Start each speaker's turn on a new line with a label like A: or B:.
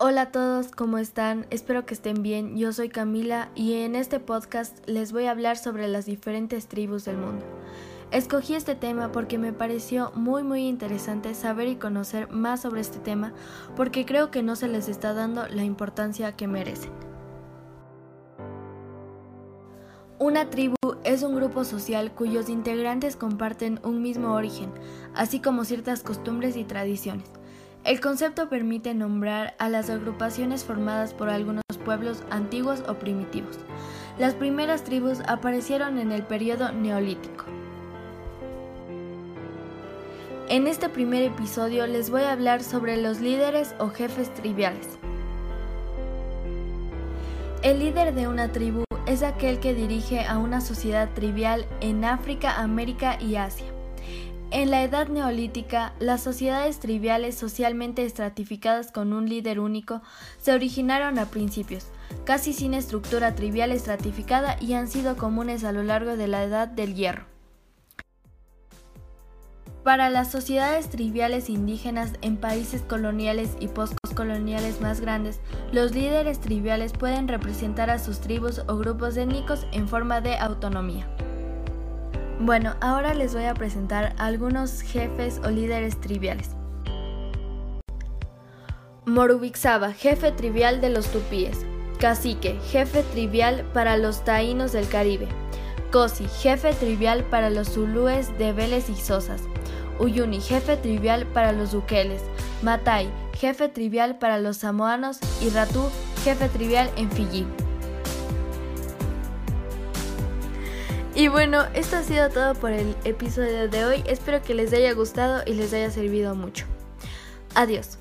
A: Hola a todos, ¿cómo están? Espero que estén bien. Yo soy Camila y en este podcast les voy a hablar sobre las diferentes tribus del mundo. Escogí este tema porque me pareció muy muy interesante saber y conocer más sobre este tema porque creo que no se les está dando la importancia que merecen. Una tribu es un grupo social cuyos integrantes comparten un mismo origen, así como ciertas costumbres y tradiciones. El concepto permite nombrar a las agrupaciones formadas por algunos pueblos antiguos o primitivos. Las primeras tribus aparecieron en el periodo neolítico. En este primer episodio les voy a hablar sobre los líderes o jefes triviales. El líder de una tribu es aquel que dirige a una sociedad trivial en África, América y Asia. En la edad neolítica, las sociedades triviales socialmente estratificadas con un líder único se originaron a principios, casi sin estructura trivial estratificada y han sido comunes a lo largo de la edad del hierro. Para las sociedades triviales indígenas en países coloniales y postcoloniales más grandes, los líderes triviales pueden representar a sus tribus o grupos étnicos en forma de autonomía. Bueno, ahora les voy a presentar algunos jefes o líderes triviales. Morubixaba, jefe trivial de los tupíes. Cacique, jefe trivial para los taínos del Caribe. Cosi, jefe trivial para los zulúes de Vélez y Sosas. Uyuni, jefe trivial para los duqueles. Matai, jefe trivial para los samoanos. Y Ratú, jefe trivial en Fiji. Y bueno, esto ha sido todo por el episodio de hoy. Espero que les haya gustado y les haya servido mucho. Adiós.